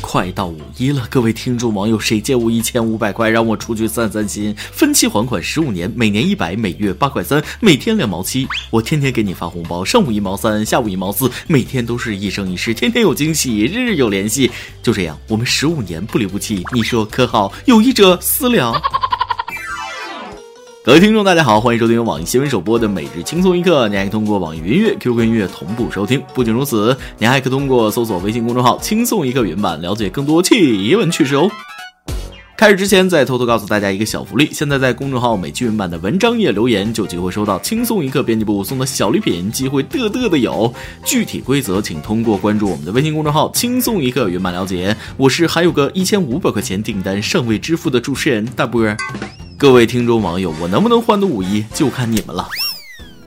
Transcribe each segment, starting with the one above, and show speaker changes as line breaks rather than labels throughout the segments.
快到五一了，各位听众网友，谁借我一千五百块，让我出去散散心？分期还款十五年，每年一百，每月八块三，每天两毛七。我天天给你发红包，上午一毛三，下午一毛四，每天都是一生一世，天天有惊喜，日日有联系。就这样，我们十五年不离不弃，你说可好？有意者私聊。各位听众，大家好，欢迎收听由网易新闻首播的每日轻松一刻。你还可以通过网易云音乐、QQ 音乐同步收听。不仅如此，你还可以通过搜索微信公众号“轻松一刻”原版了解更多奇闻趣事哦。开始之前，再偷偷告诉大家一个小福利：现在在公众号美剧原版的文章页留言，就有机会收到轻松一刻编辑部送的小礼品，机会嘚嘚的有。具体规则请通过关注我们的微信公众号“轻松一刻”原版了解。我是还有个一千五百块钱订单尚未支付的主持人大波。各位听众网友，我能不能欢度五一就看你们了。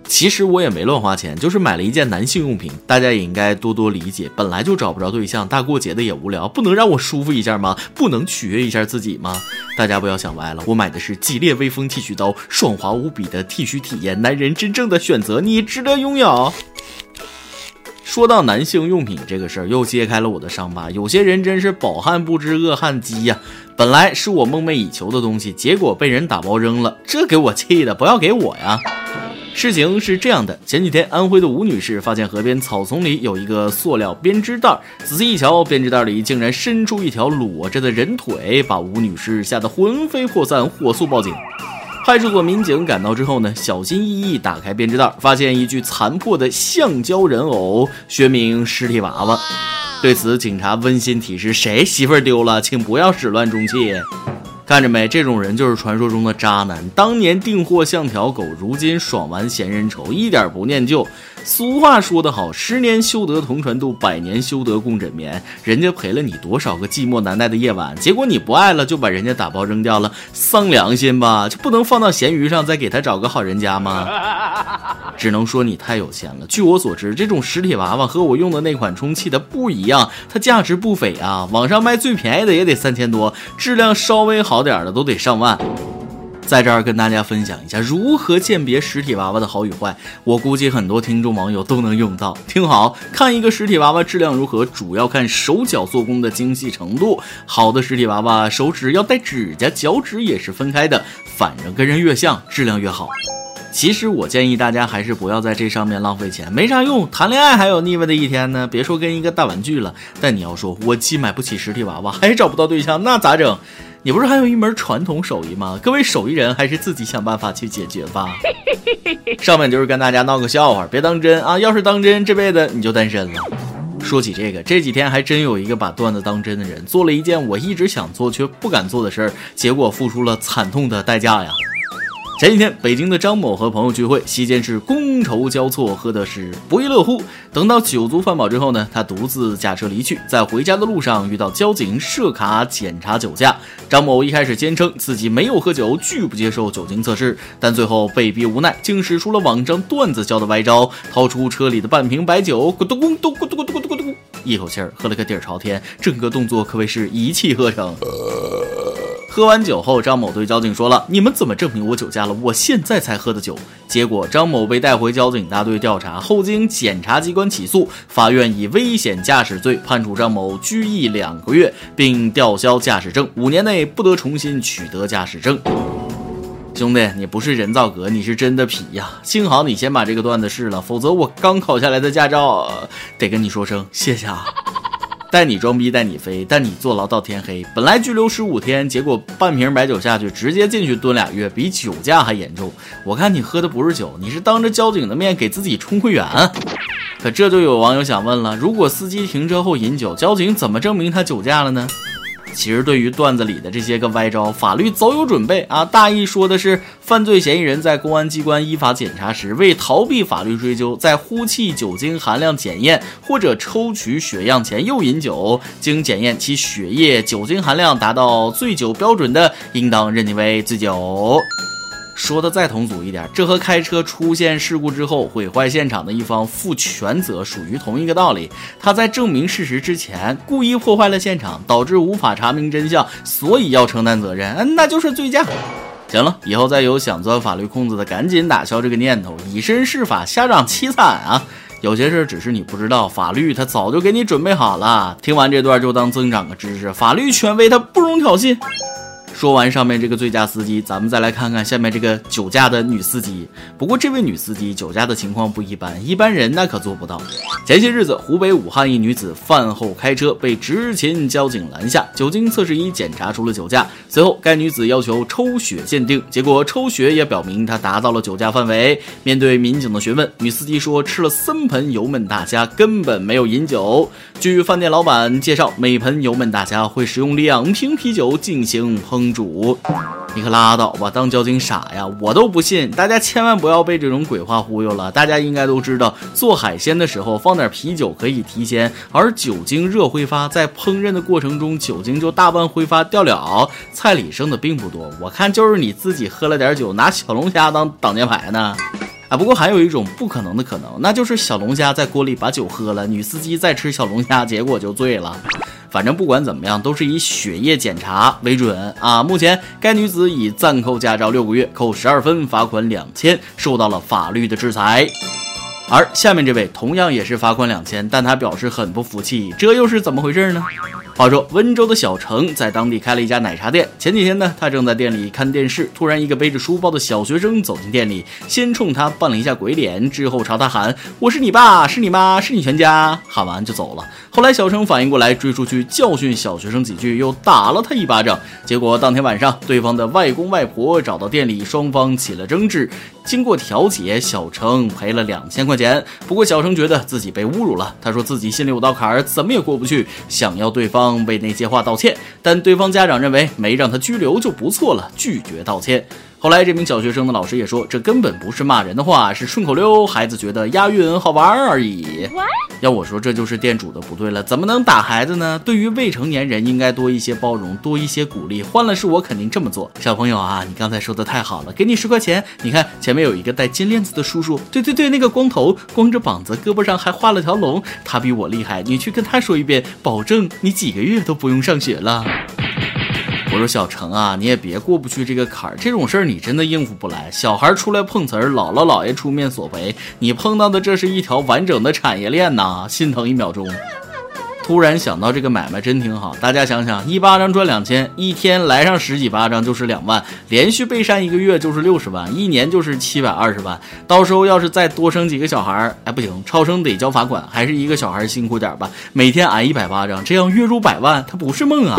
其实我也没乱花钱，就是买了一件男性用品，大家也应该多多理解。本来就找不着对象，大过节的也无聊，不能让我舒服一下吗？不能取悦一下自己吗？大家不要想歪了，我买的是激烈微风剃须刀，爽滑无比的剃须体验，男人真正的选择，你值得拥有。说到男性用品这个事儿，又揭开了我的伤疤。有些人真是饱汉不知饿汉饥呀！本来是我梦寐以求的东西，结果被人打包扔了，这给我气的！不要给我呀！事情是这样的，前几天安徽的吴女士发现河边草丛里有一个塑料编织袋，仔细一瞧，编织袋里竟然伸出一条裸着的人腿，把吴女士吓得魂飞魄散，火速报警。派出所民警赶到之后呢，小心翼翼打开编织袋，发现一具残破的橡胶人偶，学名尸体娃娃。对此，警察温馨提示：谁媳妇丢了，请不要始乱终弃。看着没，这种人就是传说中的渣男。当年订货像条狗，如今爽完嫌人丑，一点不念旧。俗话说得好，十年修得同船渡，百年修得共枕眠。人家陪了你多少个寂寞难耐的夜晚，结果你不爱了，就把人家打包扔掉了，丧良心吧？就不能放到闲鱼上再给他找个好人家吗？只能说你太有钱了。据我所知，这种实体娃娃和我用的那款充气的不一样，它价值不菲啊！网上卖最便宜的也得三千多，质量稍微好点的都得上万。在这儿跟大家分享一下如何鉴别实体娃娃的好与坏，我估计很多听众网友都能用到。听好看，一个实体娃娃质量如何，主要看手脚做工的精细程度。好的实体娃娃手指要带指甲，脚趾也是分开的，反正跟人越像，质量越好。其实我建议大家还是不要在这上面浪费钱，没啥用。谈恋爱还有腻歪的一天呢，别说跟一个大玩具了。但你要说我既买不起实体娃娃，还找不到对象，那咋整？你不是还有一门传统手艺吗？各位手艺人还是自己想办法去解决吧。上面就是跟大家闹个笑话，别当真啊！要是当真，这辈子你就单身了。说起这个，这几天还真有一个把段子当真的人，做了一件我一直想做却不敢做的事儿，结果付出了惨痛的代价呀。前几天，北京的张某和朋友聚会，席间是觥筹交错，喝的是不亦乐乎。等到酒足饭饱之后呢，他独自驾车离去，在回家的路上遇到交警设卡检查酒驾。张某一开始坚称自己没有喝酒，拒不接受酒精测试，但最后被逼无奈，竟使出了网上段子教的歪招，掏出车里的半瓶白酒，咕咚咕咚咕咚咕咚咕咚咕咚，一口气儿喝了个底儿朝天，整个动作可谓是一气呵成。喝完酒后，张某对交警说了：“你们怎么证明我酒驾了？我现在才喝的酒。”结果张某被带回交警大队调查后，经检察机关起诉，法院以危险驾驶罪判处张某拘役两个月，并吊销驾驶证，五年内不得重新取得驾驶证。兄弟，你不是人造革，你是真的皮呀！幸好你先把这个段子试了，否则我刚考下来的驾照得跟你说声谢谢啊。带你装逼带你飞，带你坐牢到天黑。本来拘留十五天，结果半瓶白酒下去，直接进去蹲俩月，比酒驾还严重。我看你喝的不是酒，你是当着交警的面给自己充会员。可这就有网友想问了：如果司机停车后饮酒，交警怎么证明他酒驾了呢？其实对于段子里的这些个歪招，法律早有准备啊！大意说的是，犯罪嫌疑人在公安机关依法检查时，为逃避法律追究，在呼气酒精含量检验或者抽取血样前又饮酒，经检验其血液酒精含量达到醉酒标准的，应当认定为醉酒。说的再通俗一点，这和开车出现事故之后毁坏现场的一方负全责属于同一个道理。他在证明事实之前故意破坏了现场，导致无法查明真相，所以要承担责任，嗯，那就是醉驾。行了，以后再有想钻法律空子的，赶紧打消这个念头，以身试法，瞎长凄惨啊！有些事只是你不知道，法律它早就给你准备好了。听完这段就当增长个知识，法律权威它不容挑衅。说完上面这个醉驾司机，咱们再来看看下面这个酒驾的女司机。不过这位女司机酒驾的情况不一般，一般人那可做不到。前些日子，湖北武汉一女子饭后开车被执勤交警拦下，酒精测试仪检查出了酒驾。随后，该女子要求抽血鉴定，结果抽血也表明她达到了酒驾范围。面对民警的询问，女司机说吃了三盆油焖大虾，根本没有饮酒。据饭店老板介绍，每盆油焖大虾会使用两瓶啤酒进行烹。主，你可拉倒吧！当交警傻呀？我都不信！大家千万不要被这种鬼话忽悠了。大家应该都知道，做海鲜的时候放点啤酒可以提鲜，而酒精热挥发，在烹饪的过程中，酒精就大半挥发掉了，菜里剩的并不多。我看就是你自己喝了点酒，拿小龙虾当挡箭牌呢。啊，不过还有一种不可能的可能，那就是小龙虾在锅里把酒喝了，女司机再吃小龙虾，结果就醉了。反正不管怎么样，都是以血液检查为准啊！目前该女子已暂扣驾照六个月，扣十二分，罚款两千，受到了法律的制裁。而下面这位同样也是罚款两千，但她表示很不服气，这又是怎么回事呢？话说，温州的小程在当地开了一家奶茶店。前几天呢，他正在店里看电视，突然一个背着书包的小学生走进店里，先冲他扮了一下鬼脸，之后朝他喊：“我是你爸，是你妈，是你全家。”喊完就走了。后来小程反应过来，追出去教训小学生几句，又打了他一巴掌。结果当天晚上，对方的外公外婆找到店里，双方起了争执。经过调解，小程赔了两千块钱。不过小程觉得自己被侮辱了，他说自己心里有道坎儿，怎么也过不去，想要对方方。为那些话道歉，但对方家长认为没让他拘留就不错了，拒绝道歉。后来，这名小学生的老师也说，这根本不是骂人的话，是顺口溜，孩子觉得押韵好玩而已。要我说，这就是店主的不对了，怎么能打孩子呢？对于未成年人，应该多一些包容，多一些鼓励。换了是我，肯定这么做。小朋友啊，你刚才说的太好了，给你十块钱。你看前面有一个戴金链子的叔叔，对对对，那个光头，光着膀子，胳膊上还画了条龙，他比我厉害，你去跟他说一遍，保证你几个月都不用上学了。我说小程啊，你也别过不去这个坎儿，这种事儿你真的应付不来。小孩儿出来碰瓷儿，姥姥姥爷出面索赔，你碰到的这是一条完整的产业链呐，心疼一秒钟。突然想到这个买卖真挺好，大家想想，一巴掌赚两千，一天来上十几巴掌就是两万，连续被扇一个月就是六十万，一年就是七百二十万。到时候要是再多生几个小孩儿，哎不行，超生得交罚款，还是一个小孩辛苦点吧。每天挨一百巴掌，这样月入百万，他不是梦啊！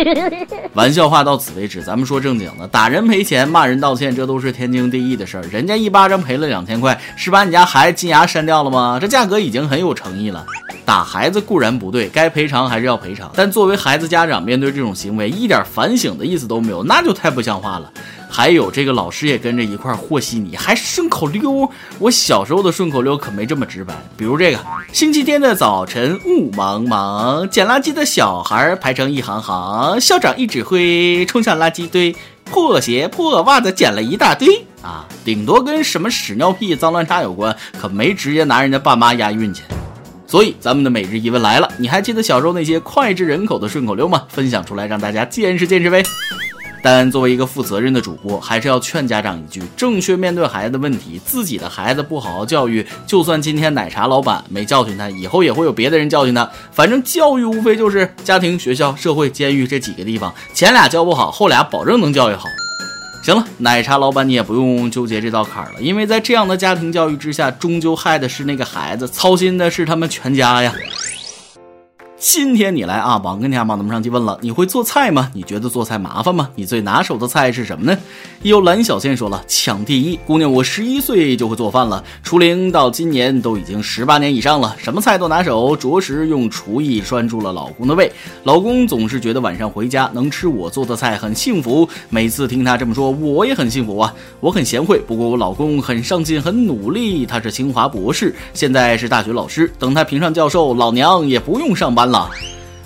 玩笑话到此为止，咱们说正经的，打人赔钱，骂人道歉，这都是天经地义的事儿。人家一巴掌赔了两千块，是把你家孩子金牙扇掉了吗？这价格已经很有诚意了。打孩子固然不对，该赔偿还是要赔偿。但作为孩子家长，面对这种行为，一点反省的意思都没有，那就太不像话了。还有这个老师也跟着一块和稀泥，还顺口溜。我小时候的顺口溜可没这么直白。比如这个：星期天的早晨，雾蒙蒙，捡垃圾的小孩排成一行行，校长一指挥，冲向垃圾堆，破鞋破袜子捡了一大堆。啊，顶多跟什么屎尿屁脏乱差有关，可没直接拿人家爸妈押韵去。所以，咱们的每日一问来了，你还记得小时候那些脍炙人口的顺口溜吗？分享出来，让大家见识见识呗。但作为一个负责任的主播，还是要劝家长一句：正确面对孩子的问题。自己的孩子不好好教育，就算今天奶茶老板没教训他，以后也会有别的人教训他。反正教育无非就是家庭、学校、社会、监狱这几个地方，前俩教不好，后俩保证能教育好。行了，奶茶老板，你也不用纠结这道坎儿了，因为在这样的家庭教育之下，终究害的是那个孩子，操心的是他们全家呀。今天你来啊，网跟天帮咱们上去问了，你会做菜吗？你觉得做菜麻烦吗？你最拿手的菜是什么呢？有蓝小倩说了，抢第一，姑娘，我十一岁就会做饭了，初零到今年都已经十八年以上了，什么菜都拿手，着实用厨艺拴住了老公的胃。老公总是觉得晚上回家能吃我做的菜很幸福，每次听他这么说，我也很幸福啊。我很贤惠，不过我老公很上进，很努力，他是清华博士，现在是大学老师，等他评上教授，老娘也不用上班。了，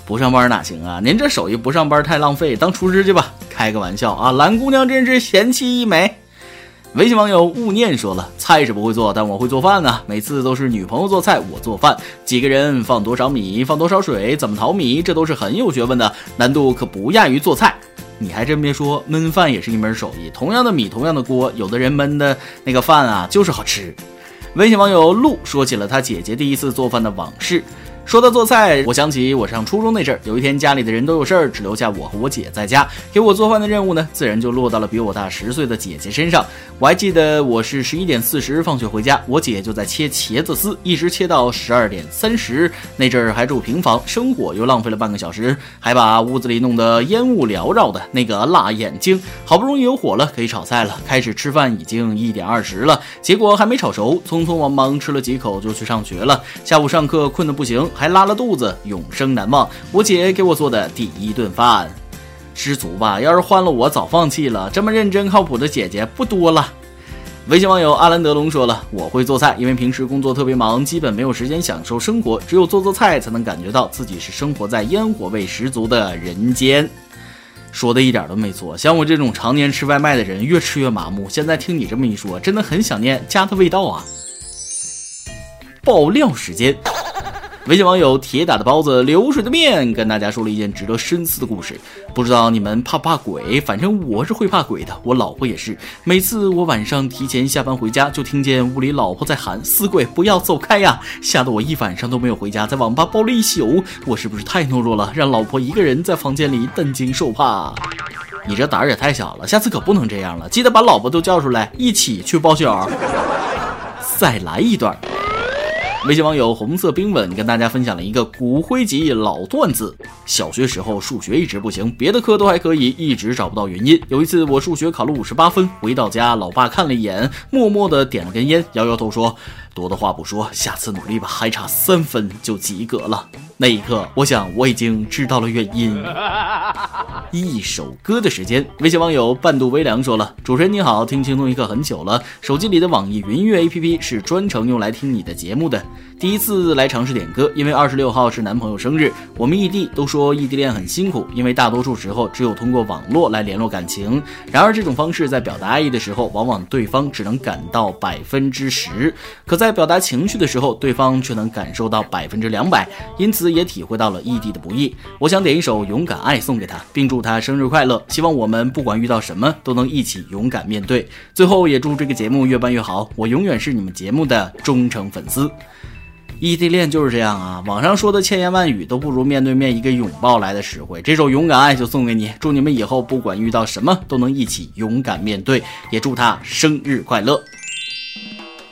不上班哪行啊？您这手艺不上班太浪费，当厨师去吧。开个玩笑啊，蓝姑娘真是贤妻一枚。微信网友勿念说了，菜是不会做，但我会做饭呢。每次都是女朋友做菜，我做饭。几个人放多少米，放多少水，怎么淘米，这都是很有学问的，难度可不亚于做菜。你还真别说，焖饭也是一门手艺。同样的米，同样的锅，有的人焖的那个饭啊，就是好吃。微信网友陆说起了他姐姐第一次做饭的往事。说到做菜，我想起我上初中那阵儿，有一天家里的人都有事儿，只留下我和我姐在家，给我做饭的任务呢，自然就落到了比我大十岁的姐姐身上。我还记得我是十一点四十放学回家，我姐就在切茄子丝，一直切到十二点三十。那阵儿还住平房，生火又浪费了半个小时，还把屋子里弄得烟雾缭绕的，那个辣眼睛。好不容易有火了，可以炒菜了，开始吃饭已经一点二十了，结果还没炒熟，匆匆忙忙吃了几口就去上学了。下午上课困得不行。还拉了肚子，永生难忘。我姐给我做的第一顿饭，知足吧。要是换了我，早放弃了。这么认真靠谱的姐姐不多了。微信网友阿兰德龙说了：“我会做菜，因为平时工作特别忙，基本没有时间享受生活。只有做做菜，才能感觉到自己是生活在烟火味十足的人间。”说的一点都没错。像我这种常年吃外卖的人，越吃越麻木。现在听你这么一说，真的很想念家的味道啊！爆料时间。微信网友铁打的包子流水的面跟大家说了一件值得深思的故事。不知道你们怕不怕鬼？反正我是会怕鬼的，我老婆也是。每次我晚上提前下班回家，就听见屋里老婆在喊“死鬼，不要走开呀”，吓得我一晚上都没有回家，在网吧包了一宿。我是不是太懦弱了，让老婆一个人在房间里担惊受怕？你这胆儿也太小了，下次可不能这样了，记得把老婆都叫出来，一起去包宿。再来一段。微信网友红色冰吻跟大家分享了一个骨灰级老段子：小学时候数学一直不行，别的科都还可以，一直找不到原因。有一次我数学考了五十八分，回到家，老爸看了一眼，默默的点了根烟，摇摇头说。多的话不说，下次努力吧，还差三分就及格了。那一刻，我想我已经知道了原因。一首歌的时间，微信网友半度微凉说了：“主持人你好，听轻松一刻很久了，手机里的网易云音乐 APP 是专程用来听你的节目的。第一次来尝试点歌，因为二十六号是男朋友生日，我们异地都说异地恋很辛苦，因为大多数时候只有通过网络来联络感情。然而这种方式在表达爱意的时候，往往对方只能感到百分之十，可在。”在表达情绪的时候，对方却能感受到百分之两百，因此也体会到了异地的不易。我想点一首《勇敢爱》送给他，并祝他生日快乐。希望我们不管遇到什么，都能一起勇敢面对。最后也祝这个节目越办越好。我永远是你们节目的忠诚粉丝。异地恋就是这样啊，网上说的千言万语都不如面对面一个拥抱来的实惠。这首《勇敢爱》就送给你，祝你们以后不管遇到什么，都能一起勇敢面对。也祝他生日快乐。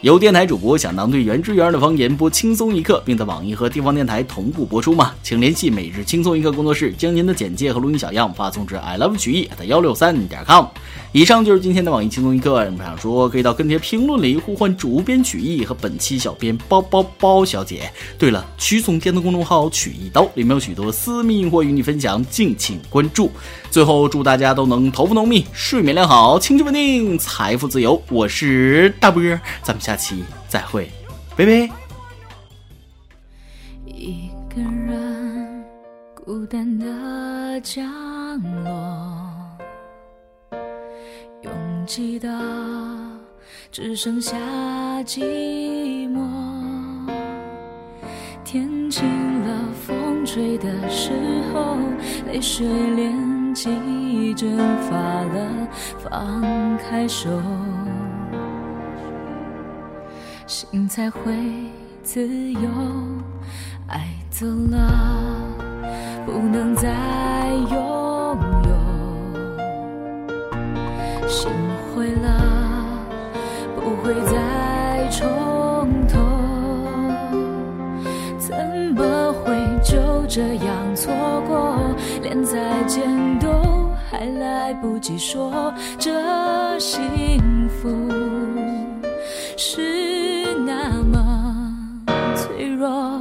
有电台主播想当对原汁原味的方言播轻松一刻，并在网易和地方电台同步播出吗？请联系每日轻松一刻工作室，将您的简介和录音小样发送至 i love 曲艺的幺六三点 com。以上就是今天的网易轻松一刻。们想说，可以到跟帖评论里呼唤主编曲艺和本期小编包包包小姐。对了，曲总监的公众号曲一刀里面有许多私密或与你分享，敬请关注。最后，祝大家都能头发浓密，睡眠良好，情绪稳定，财富自由。我是大波，咱们下期再会，拜拜。一个人孤单的降落，拥挤的只剩下寂寞。天晴了，风吹的时候，泪水连。记忆蒸发了，放开手，心才会自由。爱走了，不能再拥有；心灰了，不会再重头。怎么会就这样错过？连再见都还来不及说，这幸福是那么脆弱，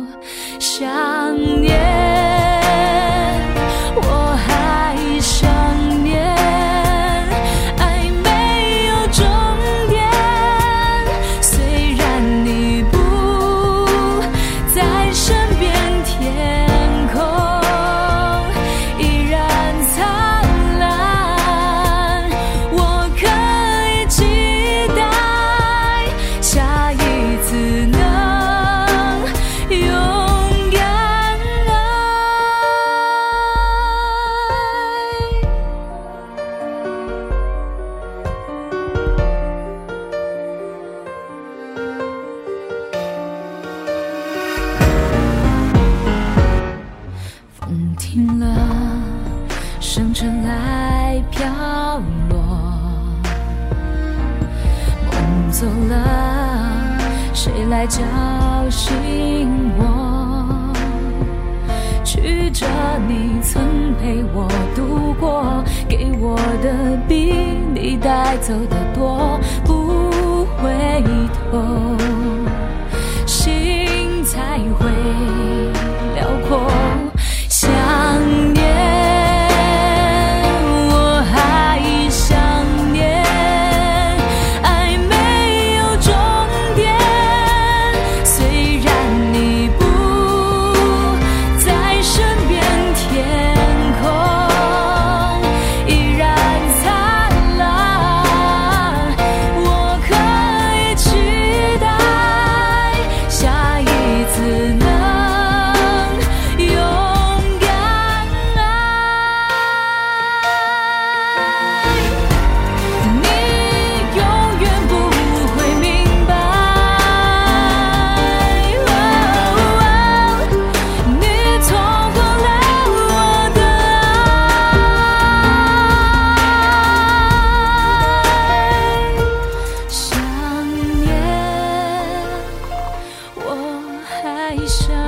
比你带走的多不回头悲伤